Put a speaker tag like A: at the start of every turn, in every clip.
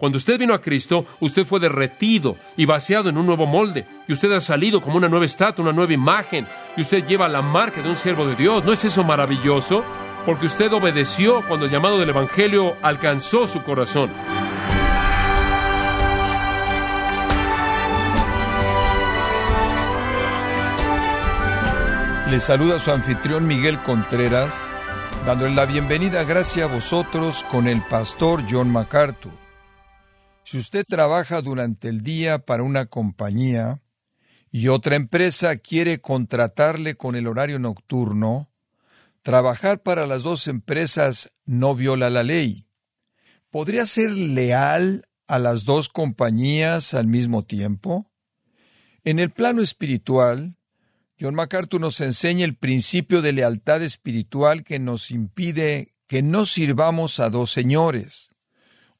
A: Cuando usted vino a Cristo, usted fue derretido y vaciado en un nuevo molde, y usted ha salido como una nueva estatua, una nueva imagen, y usted lleva la marca de un siervo de Dios. ¿No es eso maravilloso? Porque usted obedeció cuando el llamado del Evangelio alcanzó su corazón.
B: Le saluda su anfitrión Miguel Contreras, dándole la bienvenida gracias a vosotros con el pastor John MacArthur. Si usted trabaja durante el día para una compañía y otra empresa quiere contratarle con el horario nocturno, trabajar para las dos empresas no viola la ley. ¿Podría ser leal a las dos compañías al mismo tiempo? En el plano espiritual, John MacArthur nos enseña el principio de lealtad espiritual que nos impide que no sirvamos a dos señores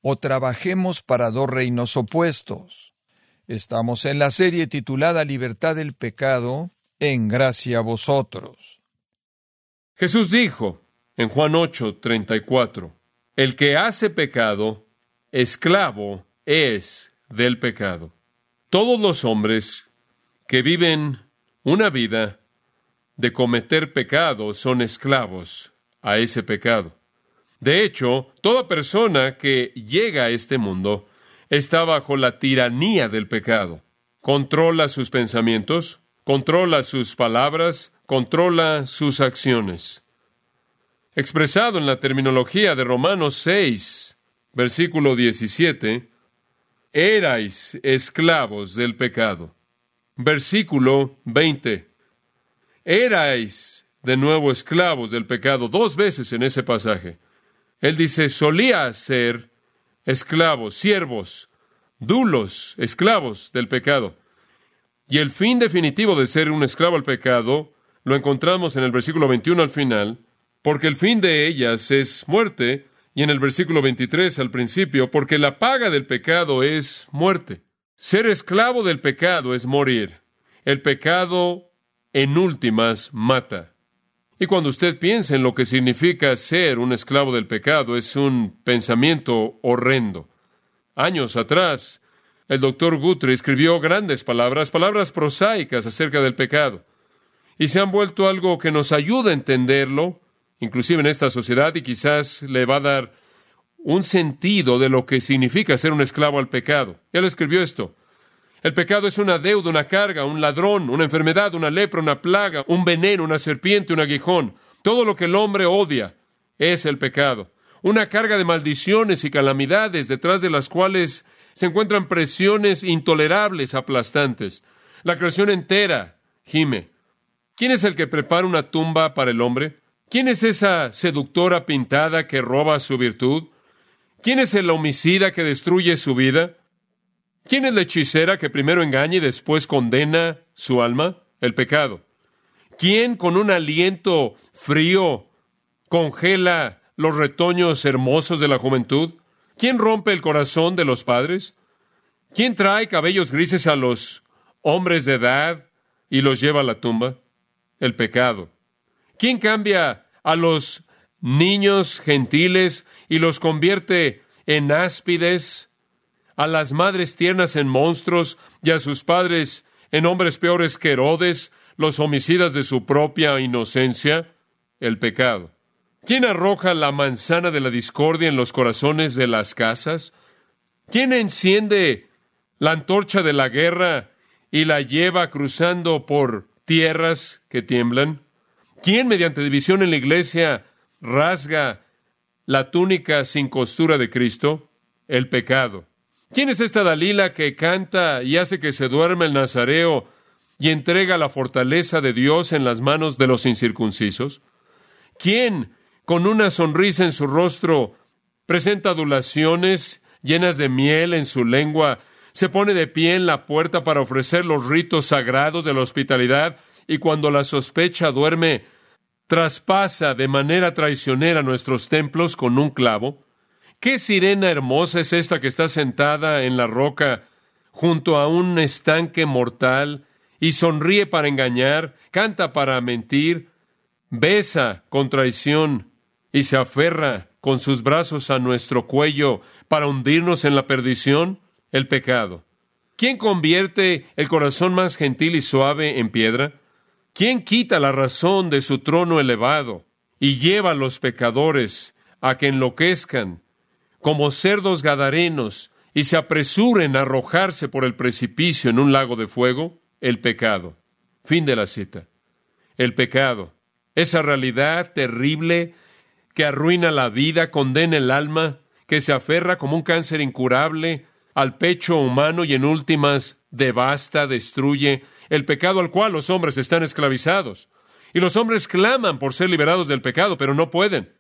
B: o trabajemos para dos reinos opuestos. Estamos en la serie titulada Libertad del pecado, en gracia a vosotros.
A: Jesús dijo en Juan 8, 34, El que hace pecado, esclavo es del pecado. Todos los hombres que viven una vida de cometer pecado son esclavos a ese pecado. De hecho, toda persona que llega a este mundo está bajo la tiranía del pecado. Controla sus pensamientos, controla sus palabras, controla sus acciones. Expresado en la terminología de Romanos 6, versículo 17, erais esclavos del pecado. Versículo 20, erais de nuevo esclavos del pecado dos veces en ese pasaje. Él dice, solía ser esclavos, siervos, dulos, esclavos del pecado. Y el fin definitivo de ser un esclavo al pecado lo encontramos en el versículo 21 al final, porque el fin de ellas es muerte, y en el versículo 23 al principio, porque la paga del pecado es muerte. Ser esclavo del pecado es morir. El pecado, en últimas, mata. Y cuando usted piensa en lo que significa ser un esclavo del pecado, es un pensamiento horrendo. Años atrás, el doctor Guthrie escribió grandes palabras, palabras prosaicas acerca del pecado, y se han vuelto algo que nos ayuda a entenderlo, inclusive en esta sociedad, y quizás le va a dar un sentido de lo que significa ser un esclavo al pecado. Él escribió esto. El pecado es una deuda, una carga, un ladrón, una enfermedad, una lepra, una plaga, un veneno, una serpiente, un aguijón. Todo lo que el hombre odia es el pecado. Una carga de maldiciones y calamidades detrás de las cuales se encuentran presiones intolerables, aplastantes. La creación entera gime. ¿Quién es el que prepara una tumba para el hombre? ¿Quién es esa seductora pintada que roba su virtud? ¿Quién es el homicida que destruye su vida? ¿Quién es la hechicera que primero engaña y después condena su alma? El pecado. ¿Quién con un aliento frío congela los retoños hermosos de la juventud? ¿Quién rompe el corazón de los padres? ¿Quién trae cabellos grises a los hombres de edad y los lleva a la tumba? El pecado. ¿Quién cambia a los niños gentiles y los convierte en áspides a las madres tiernas en monstruos y a sus padres en hombres peores que Herodes, los homicidas de su propia inocencia, el pecado. ¿Quién arroja la manzana de la discordia en los corazones de las casas? ¿Quién enciende la antorcha de la guerra y la lleva cruzando por tierras que tiemblan? ¿Quién mediante división en la iglesia rasga la túnica sin costura de Cristo? El pecado. ¿Quién es esta Dalila que canta y hace que se duerma el Nazareo y entrega la fortaleza de Dios en las manos de los incircuncisos? ¿Quién, con una sonrisa en su rostro, presenta adulaciones llenas de miel en su lengua, se pone de pie en la puerta para ofrecer los ritos sagrados de la hospitalidad y cuando la sospecha duerme, traspasa de manera traicionera nuestros templos con un clavo? ¿Qué sirena hermosa es esta que está sentada en la roca junto a un estanque mortal y sonríe para engañar, canta para mentir, besa con traición y se aferra con sus brazos a nuestro cuello para hundirnos en la perdición? El pecado. ¿Quién convierte el corazón más gentil y suave en piedra? ¿Quién quita la razón de su trono elevado y lleva a los pecadores a que enloquezcan como cerdos gadarenos y se apresuren a arrojarse por el precipicio en un lago de fuego? El pecado. Fin de la cita. El pecado. Esa realidad terrible que arruina la vida, condena el alma, que se aferra como un cáncer incurable al pecho humano y en últimas devasta, destruye, el pecado al cual los hombres están esclavizados. Y los hombres claman por ser liberados del pecado, pero no pueden.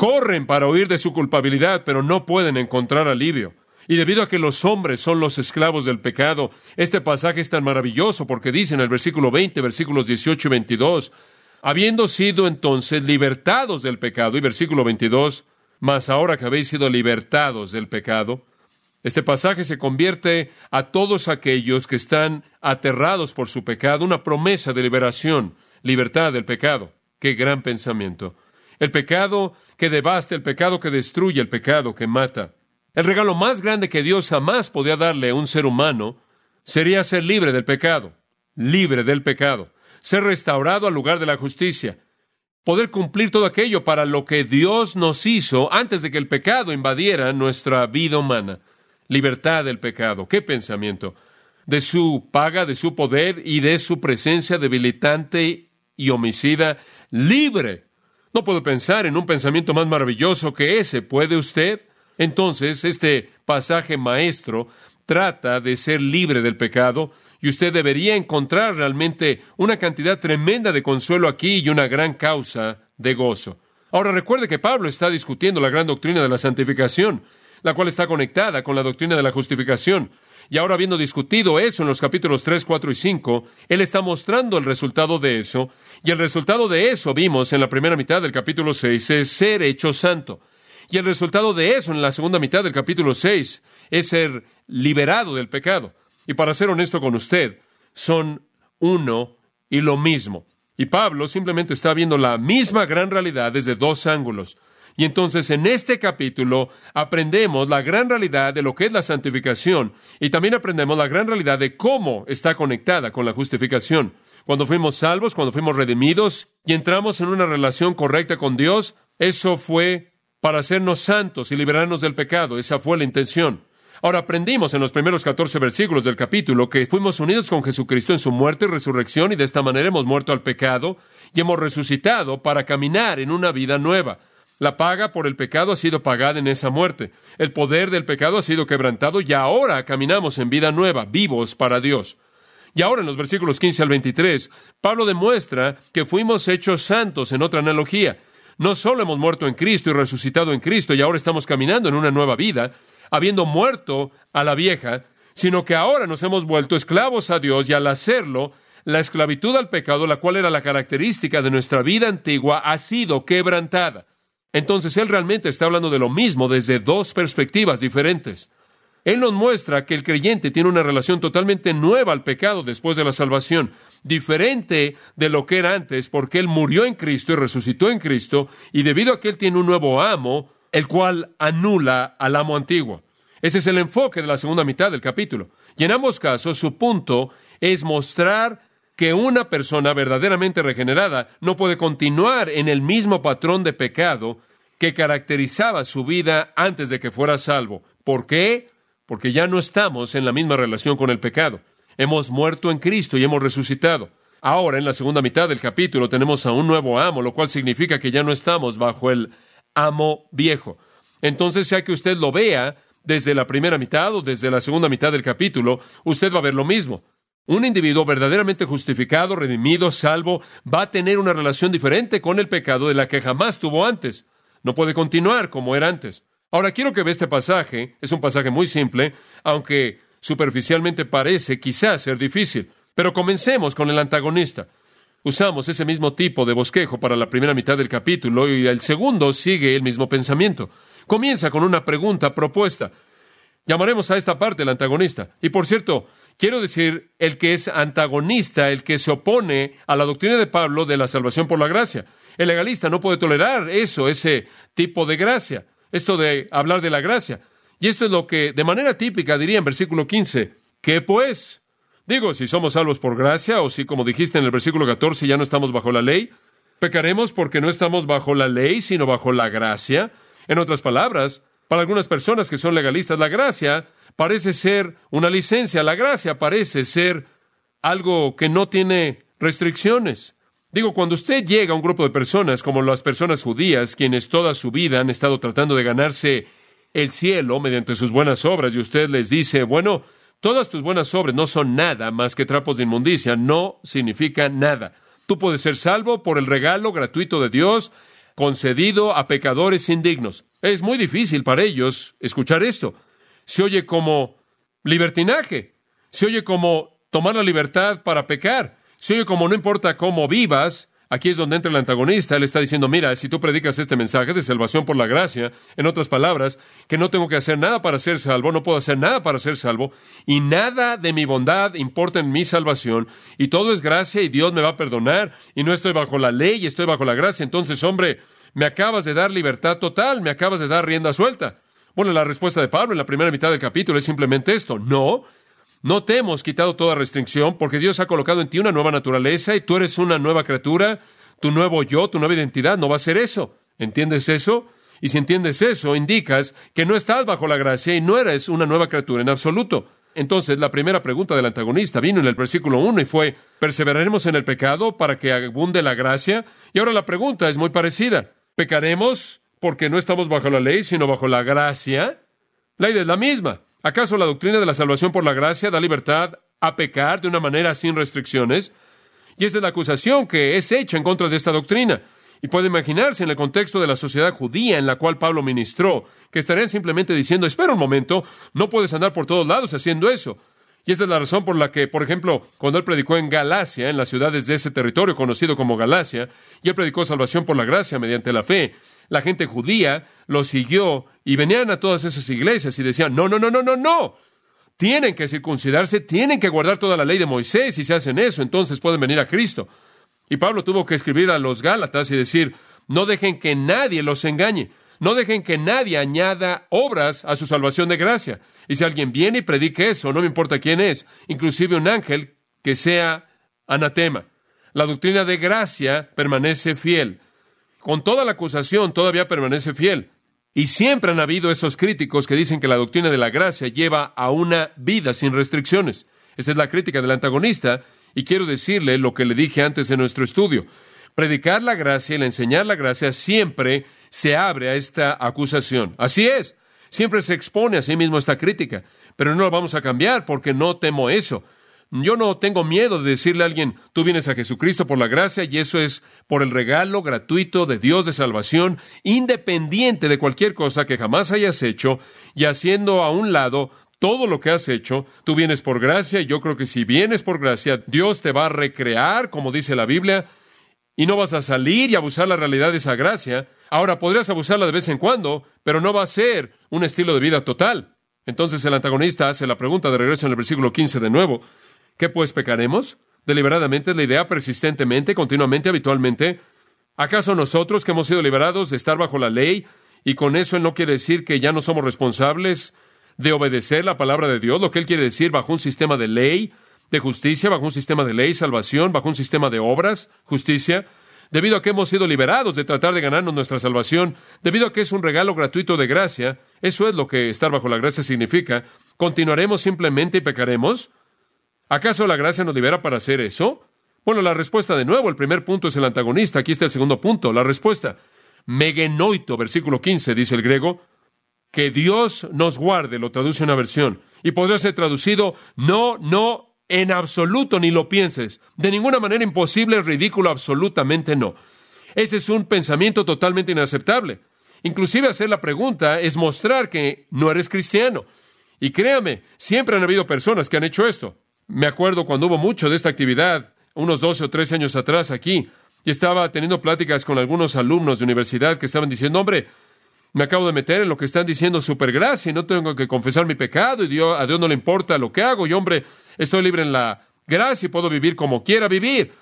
A: Corren para huir de su culpabilidad, pero no pueden encontrar alivio. Y debido a que los hombres son los esclavos del pecado, este pasaje es tan maravilloso porque dice en el versículo 20, versículos 18 y 22, habiendo sido entonces libertados del pecado, y versículo 22, mas ahora que habéis sido libertados del pecado, este pasaje se convierte a todos aquellos que están aterrados por su pecado una promesa de liberación, libertad del pecado. Qué gran pensamiento. El pecado que devasta, el pecado que destruye, el pecado que mata. El regalo más grande que Dios jamás podía darle a un ser humano sería ser libre del pecado, libre del pecado, ser restaurado al lugar de la justicia, poder cumplir todo aquello para lo que Dios nos hizo antes de que el pecado invadiera nuestra vida humana libertad del pecado. ¿Qué pensamiento? De su paga, de su poder y de su presencia debilitante y homicida, libre. No puedo pensar en un pensamiento más maravilloso que ese. ¿Puede usted? Entonces, este pasaje maestro trata de ser libre del pecado y usted debería encontrar realmente una cantidad tremenda de consuelo aquí y una gran causa de gozo. Ahora recuerde que Pablo está discutiendo la gran doctrina de la santificación la cual está conectada con la doctrina de la justificación. Y ahora, habiendo discutido eso en los capítulos 3, 4 y 5, Él está mostrando el resultado de eso, y el resultado de eso vimos en la primera mitad del capítulo 6 es ser hecho santo. Y el resultado de eso en la segunda mitad del capítulo 6 es ser liberado del pecado. Y para ser honesto con usted, son uno y lo mismo. Y Pablo simplemente está viendo la misma gran realidad desde dos ángulos. Y entonces en este capítulo aprendemos la gran realidad de lo que es la santificación y también aprendemos la gran realidad de cómo está conectada con la justificación. Cuando fuimos salvos, cuando fuimos redimidos y entramos en una relación correcta con Dios, eso fue para hacernos santos y liberarnos del pecado. Esa fue la intención. Ahora aprendimos en los primeros 14 versículos del capítulo que fuimos unidos con Jesucristo en su muerte y resurrección y de esta manera hemos muerto al pecado y hemos resucitado para caminar en una vida nueva. La paga por el pecado ha sido pagada en esa muerte. El poder del pecado ha sido quebrantado y ahora caminamos en vida nueva, vivos para Dios. Y ahora en los versículos 15 al 23, Pablo demuestra que fuimos hechos santos en otra analogía. No solo hemos muerto en Cristo y resucitado en Cristo y ahora estamos caminando en una nueva vida, habiendo muerto a la vieja, sino que ahora nos hemos vuelto esclavos a Dios y al hacerlo, la esclavitud al pecado, la cual era la característica de nuestra vida antigua, ha sido quebrantada. Entonces Él realmente está hablando de lo mismo desde dos perspectivas diferentes. Él nos muestra que el creyente tiene una relación totalmente nueva al pecado después de la salvación, diferente de lo que era antes, porque Él murió en Cristo y resucitó en Cristo, y debido a que Él tiene un nuevo amo, el cual anula al amo antiguo. Ese es el enfoque de la segunda mitad del capítulo. Y en ambos casos su punto es mostrar que una persona verdaderamente regenerada no puede continuar en el mismo patrón de pecado que caracterizaba su vida antes de que fuera salvo. ¿Por qué? Porque ya no estamos en la misma relación con el pecado. Hemos muerto en Cristo y hemos resucitado. Ahora, en la segunda mitad del capítulo, tenemos a un nuevo amo, lo cual significa que ya no estamos bajo el amo viejo. Entonces, ya que usted lo vea desde la primera mitad o desde la segunda mitad del capítulo, usted va a ver lo mismo. Un individuo verdaderamente justificado, redimido, salvo, va a tener una relación diferente con el pecado de la que jamás tuvo antes. No puede continuar como era antes. Ahora quiero que vea este pasaje. Es un pasaje muy simple, aunque superficialmente parece quizás ser difícil. Pero comencemos con el antagonista. Usamos ese mismo tipo de bosquejo para la primera mitad del capítulo y el segundo sigue el mismo pensamiento. Comienza con una pregunta propuesta. Llamaremos a esta parte el antagonista. Y por cierto, quiero decir el que es antagonista, el que se opone a la doctrina de Pablo de la salvación por la gracia. El legalista no puede tolerar eso, ese tipo de gracia, esto de hablar de la gracia. Y esto es lo que de manera típica diría en versículo 15, ¿qué pues? Digo, si somos salvos por gracia o si, como dijiste en el versículo 14, ya no estamos bajo la ley, pecaremos porque no estamos bajo la ley, sino bajo la gracia. En otras palabras, para algunas personas que son legalistas, la gracia parece ser una licencia, la gracia parece ser algo que no tiene restricciones. Digo, cuando usted llega a un grupo de personas como las personas judías, quienes toda su vida han estado tratando de ganarse el cielo mediante sus buenas obras, y usted les dice, bueno, todas tus buenas obras no son nada más que trapos de inmundicia, no significa nada. Tú puedes ser salvo por el regalo gratuito de Dios concedido a pecadores indignos. Es muy difícil para ellos escuchar esto. Se oye como libertinaje, se oye como tomar la libertad para pecar. Se oye como no importa cómo vivas, Aquí es donde entra el antagonista. Él está diciendo, mira, si tú predicas este mensaje de salvación por la gracia, en otras palabras, que no tengo que hacer nada para ser salvo, no puedo hacer nada para ser salvo, y nada de mi bondad importa en mi salvación, y todo es gracia y Dios me va a perdonar, y no estoy bajo la ley y estoy bajo la gracia. Entonces, hombre, me acabas de dar libertad total, me acabas de dar rienda suelta. Bueno, la respuesta de Pablo en la primera mitad del capítulo es simplemente esto. No, no te hemos quitado toda restricción porque Dios ha colocado en ti una nueva naturaleza y tú eres una nueva criatura, tu nuevo yo, tu nueva identidad. No va a ser eso. ¿Entiendes eso? Y si entiendes eso, indicas que no estás bajo la gracia y no eres una nueva criatura en absoluto. Entonces, la primera pregunta del antagonista vino en el versículo 1 y fue, ¿perseveraremos en el pecado para que abunde la gracia? Y ahora la pregunta es muy parecida. ¿Pecaremos porque no estamos bajo la ley, sino bajo la gracia? La idea es la misma. ¿Acaso la doctrina de la salvación por la gracia da libertad a pecar de una manera sin restricciones? Y esta es la acusación que es hecha en contra de esta doctrina. Y puede imaginarse en el contexto de la sociedad judía en la cual Pablo ministró, que estarían simplemente diciendo, espera un momento, no puedes andar por todos lados haciendo eso. Y esta es la razón por la que, por ejemplo, cuando él predicó en Galacia, en las ciudades de ese territorio conocido como Galacia, y él predicó salvación por la gracia mediante la fe, la gente judía lo siguió y venían a todas esas iglesias y decían, no, no, no, no, no, no. Tienen que circuncidarse, tienen que guardar toda la ley de Moisés y si hacen eso, entonces pueden venir a Cristo. Y Pablo tuvo que escribir a los Gálatas y decir, no dejen que nadie los engañe, no dejen que nadie añada obras a su salvación de gracia. Y si alguien viene y predique eso, no me importa quién es, inclusive un ángel que sea anatema. La doctrina de gracia permanece fiel. Con toda la acusación todavía permanece fiel. Y siempre han habido esos críticos que dicen que la doctrina de la gracia lleva a una vida sin restricciones. Esa es la crítica del antagonista, y quiero decirle lo que le dije antes en nuestro estudio. Predicar la gracia y enseñar la gracia siempre se abre a esta acusación. Así es, siempre se expone a sí mismo esta crítica, pero no lo vamos a cambiar porque no temo eso. Yo no tengo miedo de decirle a alguien, tú vienes a Jesucristo por la gracia y eso es por el regalo gratuito de Dios de salvación, independiente de cualquier cosa que jamás hayas hecho y haciendo a un lado todo lo que has hecho, tú vienes por gracia y yo creo que si vienes por gracia, Dios te va a recrear, como dice la Biblia, y no vas a salir y abusar la realidad de esa gracia. Ahora podrías abusarla de vez en cuando, pero no va a ser un estilo de vida total. Entonces el antagonista hace la pregunta de regreso en el versículo 15 de nuevo. ¿Qué pues pecaremos? Deliberadamente es la idea, persistentemente, continuamente, habitualmente. ¿Acaso nosotros que hemos sido liberados de estar bajo la ley y con eso él no quiere decir que ya no somos responsables de obedecer la palabra de Dios? Lo que él quiere decir bajo un sistema de ley, de justicia, bajo un sistema de ley, salvación, bajo un sistema de obras, justicia, debido a que hemos sido liberados de tratar de ganarnos nuestra salvación, debido a que es un regalo gratuito de gracia, eso es lo que estar bajo la gracia significa, ¿continuaremos simplemente y pecaremos? ¿Acaso la gracia nos libera para hacer eso? Bueno, la respuesta de nuevo, el primer punto es el antagonista, aquí está el segundo punto, la respuesta. Megenoito, versículo 15, dice el griego, que Dios nos guarde, lo traduce una versión, y podría ser traducido, no, no, en absoluto ni lo pienses, de ninguna manera imposible, ridículo, absolutamente no. Ese es un pensamiento totalmente inaceptable. Inclusive hacer la pregunta es mostrar que no eres cristiano. Y créame, siempre han habido personas que han hecho esto. Me acuerdo cuando hubo mucho de esta actividad, unos 12 o 13 años atrás aquí, y estaba teniendo pláticas con algunos alumnos de universidad que estaban diciendo, hombre, me acabo de meter en lo que están diciendo supergracia y no tengo que confesar mi pecado y Dios, a Dios no le importa lo que hago y hombre, estoy libre en la gracia y puedo vivir como quiera vivir.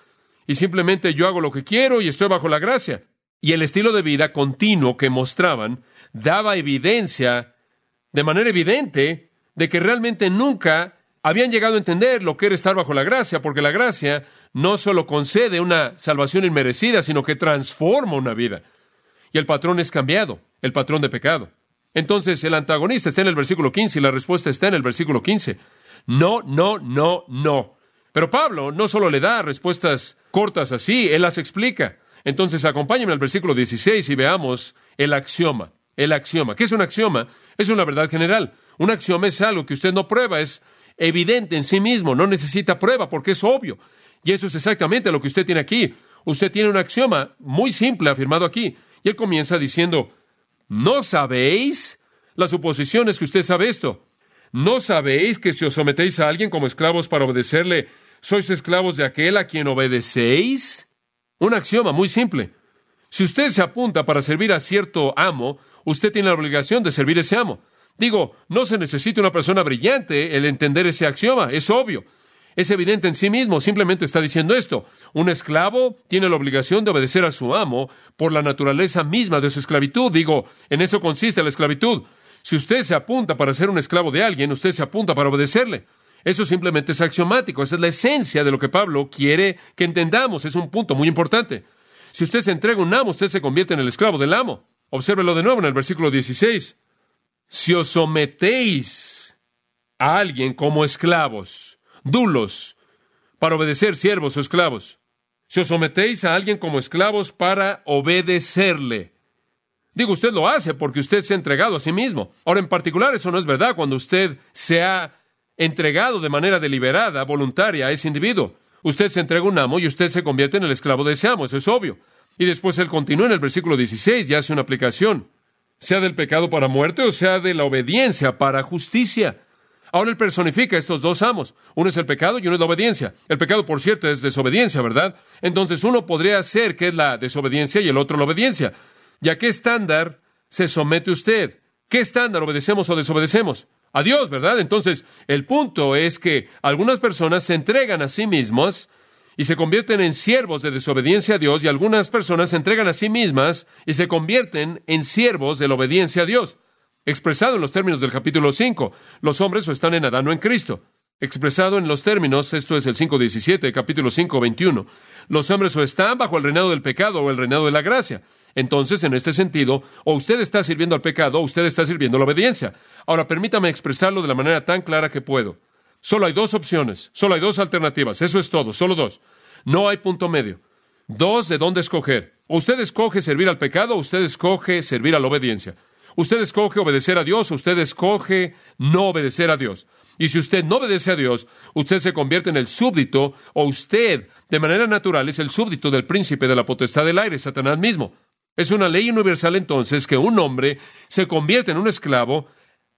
A: y simplemente yo hago lo que quiero y estoy bajo la gracia. Y el estilo de vida continuo que mostraban daba evidencia, de manera evidente, de que realmente nunca habían llegado a entender lo que era estar bajo la gracia, porque la gracia no solo concede una salvación inmerecida, sino que transforma una vida. Y el patrón es cambiado, el patrón de pecado. Entonces el antagonista está en el versículo 15 y la respuesta está en el versículo 15. No, no, no, no. Pero Pablo no solo le da respuestas cortas así, él las explica. Entonces acompáñenme al versículo 16 y veamos el axioma. El axioma. ¿Qué es un axioma? Es una verdad general. Un axioma es algo que usted no prueba, es evidente en sí mismo, no necesita prueba porque es obvio. Y eso es exactamente lo que usted tiene aquí. Usted tiene un axioma muy simple afirmado aquí. Y él comienza diciendo, ¿no sabéis? La suposición es que usted sabe esto. ¿No sabéis que si os sometéis a alguien como esclavos para obedecerle, sois esclavos de aquel a quien obedecéis? Un axioma muy simple. Si usted se apunta para servir a cierto amo, usted tiene la obligación de servir a ese amo. Digo, no se necesita una persona brillante el entender ese axioma, es obvio. Es evidente en sí mismo, simplemente está diciendo esto. Un esclavo tiene la obligación de obedecer a su amo por la naturaleza misma de su esclavitud. Digo, en eso consiste la esclavitud. Si usted se apunta para ser un esclavo de alguien, usted se apunta para obedecerle. Eso simplemente es axiomático, esa es la esencia de lo que Pablo quiere que entendamos, es un punto muy importante. Si usted se entrega a un amo, usted se convierte en el esclavo del amo. Obsérvelo de nuevo en el versículo 16. Si os sometéis a alguien como esclavos, dulos, para obedecer siervos o esclavos. Si os sometéis a alguien como esclavos para obedecerle. Digo, usted lo hace porque usted se ha entregado a sí mismo. Ahora, en particular, eso no es verdad cuando usted se ha entregado de manera deliberada, voluntaria a ese individuo. Usted se entrega a un amo y usted se convierte en el esclavo de ese amo, eso es obvio. Y después él continúa en el versículo 16 y hace una aplicación, sea del pecado para muerte o sea de la obediencia para justicia. Ahora él personifica estos dos amos. Uno es el pecado y uno es la obediencia. El pecado, por cierto, es desobediencia, ¿verdad? Entonces uno podría ser que es la desobediencia y el otro la obediencia. ¿Y a qué estándar se somete usted? ¿Qué estándar obedecemos o desobedecemos? A Dios, ¿verdad? Entonces, el punto es que algunas personas se entregan a sí mismas y se convierten en siervos de desobediencia a Dios y algunas personas se entregan a sí mismas y se convierten en siervos de la obediencia a Dios expresado en los términos del capítulo 5. Los hombres o están en Adán o en Cristo. Expresado en los términos, esto es el 5.17, capítulo 5, 21. Los hombres o están bajo el reinado del pecado o el reinado de la gracia. Entonces, en este sentido, o usted está sirviendo al pecado o usted está sirviendo a la obediencia. Ahora, permítame expresarlo de la manera tan clara que puedo. Solo hay dos opciones, solo hay dos alternativas, eso es todo, solo dos. No hay punto medio. Dos de dónde escoger. Usted escoge servir al pecado usted escoge servir a la obediencia. Usted escoge obedecer a Dios, usted escoge no obedecer a Dios. Y si usted no obedece a Dios, usted se convierte en el súbdito, o usted, de manera natural, es el súbdito del príncipe de la potestad del aire, Satanás mismo. Es una ley universal entonces que un hombre se convierte en un esclavo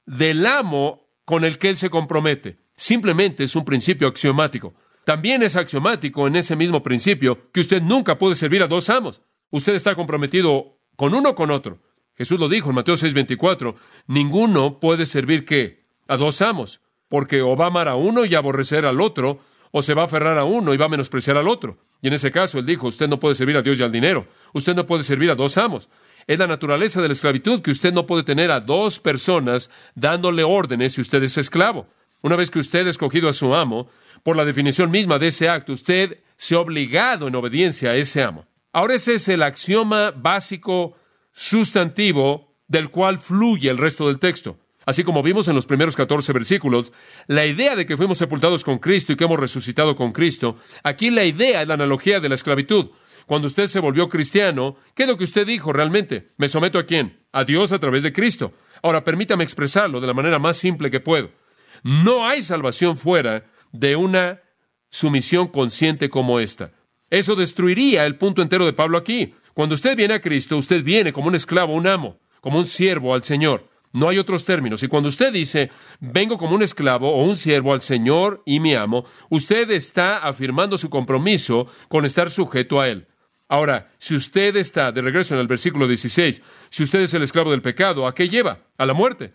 A: del amo con el que él se compromete. Simplemente es un principio axiomático. También es axiomático en ese mismo principio que usted nunca puede servir a dos amos. Usted está comprometido con uno o con otro. Jesús lo dijo en Mateo 6:24, ninguno puede servir qué? A dos amos, porque o va a amar a uno y aborrecer al otro, o se va a aferrar a uno y va a menospreciar al otro. Y en ese caso él dijo, usted no puede servir a Dios y al dinero, usted no puede servir a dos amos. Es la naturaleza de la esclavitud que usted no puede tener a dos personas dándole órdenes si usted es esclavo. Una vez que usted ha escogido a su amo, por la definición misma de ese acto, usted se ha obligado en obediencia a ese amo. Ahora ese es el axioma básico sustantivo del cual fluye el resto del texto. Así como vimos en los primeros 14 versículos, la idea de que fuimos sepultados con Cristo y que hemos resucitado con Cristo, aquí la idea es la analogía de la esclavitud. Cuando usted se volvió cristiano, ¿qué es lo que usted dijo realmente? ¿Me someto a quién? A Dios a través de Cristo. Ahora, permítame expresarlo de la manera más simple que puedo. No hay salvación fuera de una sumisión consciente como esta. Eso destruiría el punto entero de Pablo aquí. Cuando usted viene a Cristo, usted viene como un esclavo, un amo, como un siervo al Señor. No hay otros términos. Y cuando usted dice, vengo como un esclavo o un siervo al Señor y mi amo, usted está afirmando su compromiso con estar sujeto a Él. Ahora, si usted está, de regreso en el versículo 16, si usted es el esclavo del pecado, ¿a qué lleva? A la muerte.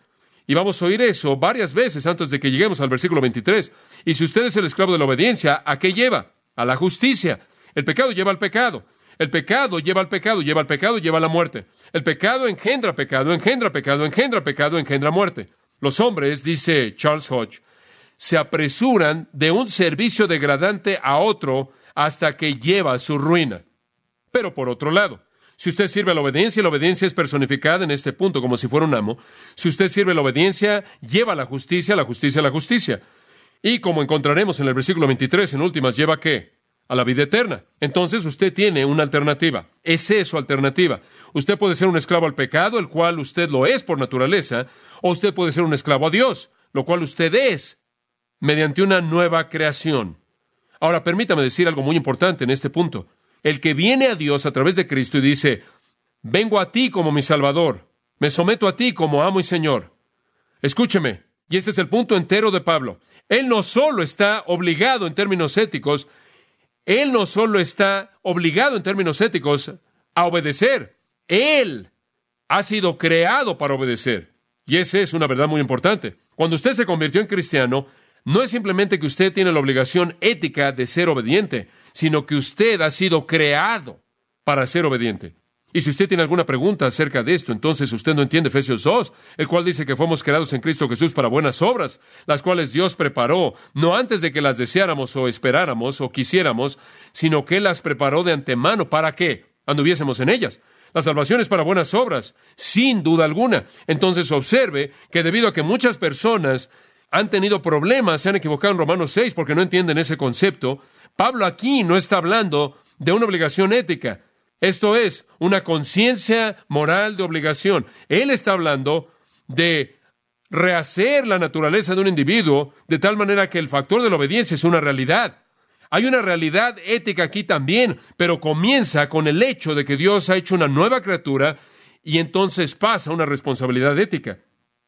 A: Y vamos a oír eso varias veces antes de que lleguemos al versículo 23. Y si usted es el esclavo de la obediencia, ¿a qué lleva? A la justicia. El pecado lleva al pecado. El pecado lleva al pecado, lleva al pecado, lleva a la muerte. El pecado engendra pecado, engendra pecado, engendra pecado, engendra muerte. Los hombres, dice Charles Hodge, se apresuran de un servicio degradante a otro hasta que lleva a su ruina. Pero por otro lado, si usted sirve a la obediencia, la obediencia es personificada en este punto como si fuera un amo. Si usted sirve a la obediencia, lleva a la justicia, la justicia, la justicia. Y como encontraremos en el versículo 23, en últimas, lleva qué? A la vida eterna. Entonces usted tiene una alternativa. Es su alternativa. Usted puede ser un esclavo al pecado, el cual usted lo es por naturaleza, o usted puede ser un esclavo a Dios, lo cual usted es mediante una nueva creación. Ahora, permítame decir algo muy importante en este punto. El que viene a Dios a través de Cristo y dice, vengo a ti como mi Salvador, me someto a ti como amo y Señor. Escúcheme, y este es el punto entero de Pablo. Él no solo está obligado en términos éticos, él no solo está obligado en términos éticos a obedecer, él ha sido creado para obedecer. Y esa es una verdad muy importante. Cuando usted se convirtió en cristiano, no es simplemente que usted tiene la obligación ética de ser obediente, sino que usted ha sido creado para ser obediente. Y si usted tiene alguna pregunta acerca de esto, entonces usted no entiende Efesios 2, el cual dice que fuimos creados en Cristo Jesús para buenas obras, las cuales Dios preparó, no antes de que las deseáramos o esperáramos o quisiéramos, sino que las preparó de antemano para que anduviésemos en ellas. La salvación es para buenas obras, sin duda alguna. Entonces observe que debido a que muchas personas han tenido problemas, se han equivocado en Romanos 6 porque no entienden ese concepto. Pablo aquí no está hablando de una obligación ética. Esto es una conciencia moral de obligación. Él está hablando de rehacer la naturaleza de un individuo de tal manera que el factor de la obediencia es una realidad. Hay una realidad ética aquí también, pero comienza con el hecho de que Dios ha hecho una nueva criatura y entonces pasa una responsabilidad ética.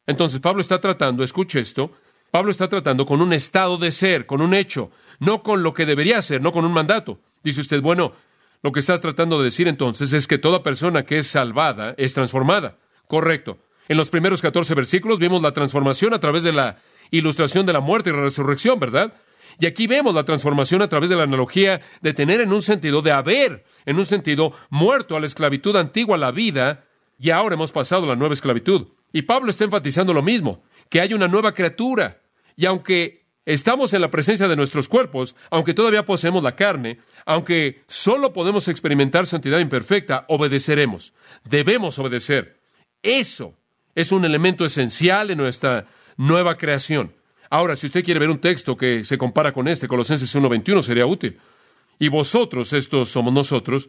A: Entonces Pablo está tratando, escuche esto, Pablo está tratando con un estado de ser, con un hecho, no con lo que debería ser, no con un mandato. Dice usted, bueno, lo que estás tratando de decir entonces es que toda persona que es salvada es transformada. Correcto. En los primeros 14 versículos vimos la transformación a través de la ilustración de la muerte y la resurrección, ¿verdad? Y aquí vemos la transformación a través de la analogía de tener en un sentido, de haber, en un sentido, muerto a la esclavitud antigua, a la vida, y ahora hemos pasado a la nueva esclavitud. Y Pablo está enfatizando lo mismo que hay una nueva criatura. Y aunque estamos en la presencia de nuestros cuerpos, aunque todavía poseemos la carne, aunque solo podemos experimentar santidad imperfecta, obedeceremos. Debemos obedecer. Eso es un elemento esencial en nuestra nueva creación. Ahora, si usted quiere ver un texto que se compara con este, Colosenses 1.21, sería útil. Y vosotros, estos somos nosotros,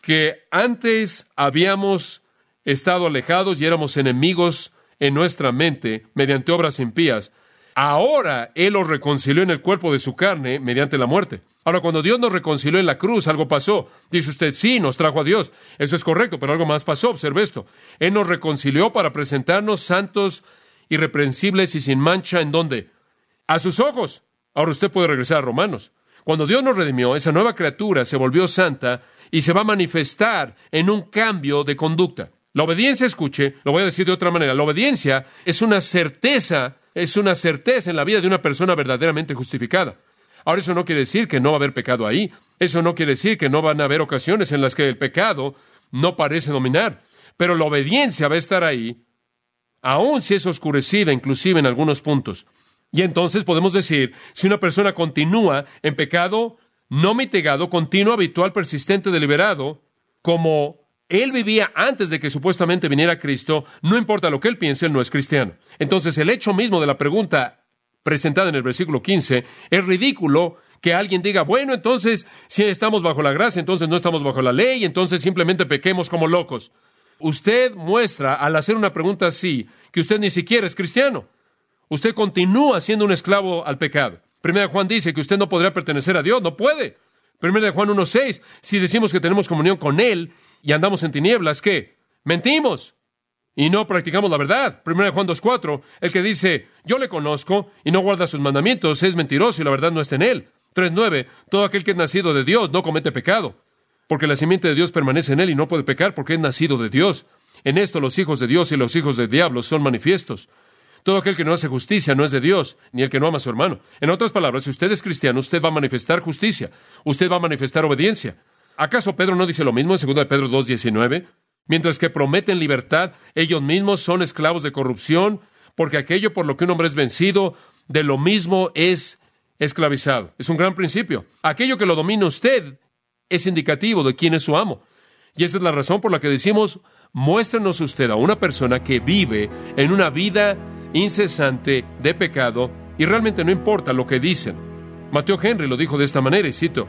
A: que antes habíamos estado alejados y éramos enemigos en nuestra mente mediante obras impías, ahora Él los reconcilió en el cuerpo de su carne mediante la muerte. Ahora, cuando Dios nos reconcilió en la cruz, algo pasó. Dice usted, sí, nos trajo a Dios. Eso es correcto, pero algo más pasó. Observe esto. Él nos reconcilió para presentarnos santos, irreprensibles y sin mancha. ¿En dónde? A sus ojos. Ahora usted puede regresar a Romanos. Cuando Dios nos redimió, esa nueva criatura se volvió santa y se va a manifestar en un cambio de conducta. La obediencia, escuche, lo voy a decir de otra manera, la obediencia es una certeza, es una certeza en la vida de una persona verdaderamente justificada. Ahora eso no quiere decir que no va a haber pecado ahí, eso no quiere decir que no van a haber ocasiones en las que el pecado no parece dominar, pero la obediencia va a estar ahí, aun si es oscurecida, inclusive en algunos puntos. Y entonces podemos decir, si una persona continúa en pecado no mitigado, continuo, habitual, persistente, deliberado, como él vivía antes de que supuestamente viniera Cristo, no importa lo que él piense, él no es cristiano. Entonces el hecho mismo de la pregunta presentada en el versículo 15 es ridículo que alguien diga, bueno, entonces si estamos bajo la gracia, entonces no estamos bajo la ley, entonces simplemente pequemos como locos. Usted muestra al hacer una pregunta así que usted ni siquiera es cristiano. Usted continúa siendo un esclavo al pecado. Primera Juan dice que usted no podrá pertenecer a Dios, no puede. Primera de Juan 1.6, si decimos que tenemos comunión con Él y andamos en tinieblas, ¿qué? Mentimos y no practicamos la verdad. Primero Juan 2.4, el que dice, yo le conozco y no guarda sus mandamientos, es mentiroso y la verdad no está en él. 3.9, todo aquel que es nacido de Dios no comete pecado, porque la simiente de Dios permanece en él y no puede pecar porque es nacido de Dios. En esto los hijos de Dios y los hijos del diablo son manifiestos. Todo aquel que no hace justicia no es de Dios, ni el que no ama a su hermano. En otras palabras, si usted es cristiano, usted va a manifestar justicia, usted va a manifestar obediencia. ¿Acaso Pedro no dice lo mismo en 2 de Pedro 2.19? Mientras que prometen libertad, ellos mismos son esclavos de corrupción, porque aquello por lo que un hombre es vencido, de lo mismo es esclavizado. Es un gran principio. Aquello que lo domina usted es indicativo de quién es su amo. Y esa es la razón por la que decimos, muéstranos usted a una persona que vive en una vida incesante de pecado y realmente no importa lo que dicen. Mateo Henry lo dijo de esta manera, y cito,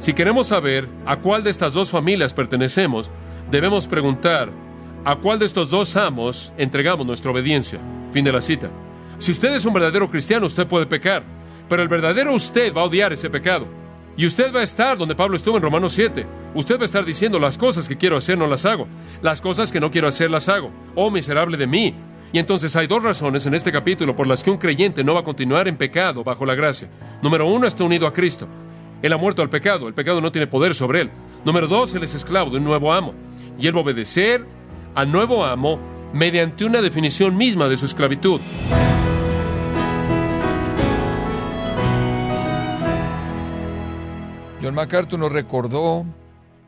A: si queremos saber a cuál de estas dos familias pertenecemos, debemos preguntar a cuál de estos dos amos entregamos nuestra obediencia. Fin de la cita. Si usted es un verdadero cristiano, usted puede pecar, pero el verdadero usted va a odiar ese pecado. Y usted va a estar donde Pablo estuvo en Romanos 7. Usted va a estar diciendo las cosas que quiero hacer no las hago. Las cosas que no quiero hacer las hago. Oh, miserable de mí. Y entonces hay dos razones en este capítulo por las que un creyente no va a continuar en pecado bajo la gracia. Número uno, está unido a Cristo. Él ha muerto al pecado. El pecado no tiene poder sobre él. Número dos, él es esclavo de un nuevo amo. Y él va a obedecer al nuevo amo mediante una definición misma de su esclavitud.
B: John MacArthur nos recordó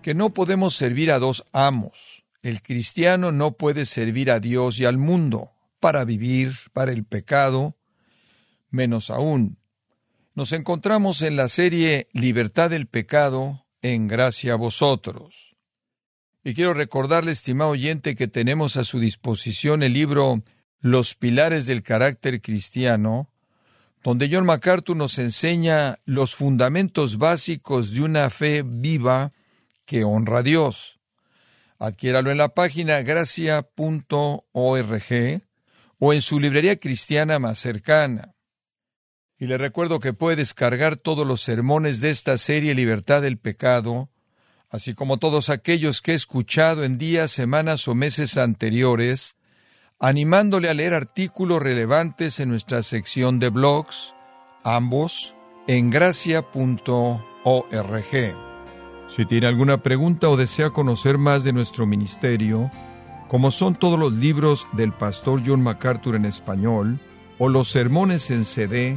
B: que no podemos servir a dos amos. El cristiano no puede servir a Dios y al mundo para vivir para el pecado, menos aún. Nos encontramos en la serie Libertad del Pecado, en gracia a vosotros. Y quiero recordarle, estimado oyente, que tenemos a su disposición el libro Los Pilares del Carácter Cristiano, donde John MacArthur nos enseña los fundamentos básicos de una fe viva que honra a Dios. Adquiéralo en la página gracia.org o en su librería cristiana más cercana. Y le recuerdo que puede descargar todos los sermones de esta serie Libertad del Pecado, así como todos aquellos que he escuchado en días, semanas o meses anteriores, animándole a leer artículos relevantes en nuestra sección de blogs, ambos en gracia.org. Si tiene alguna pregunta o desea conocer más de nuestro ministerio, como son todos los libros del pastor John MacArthur en español, o los sermones en CD,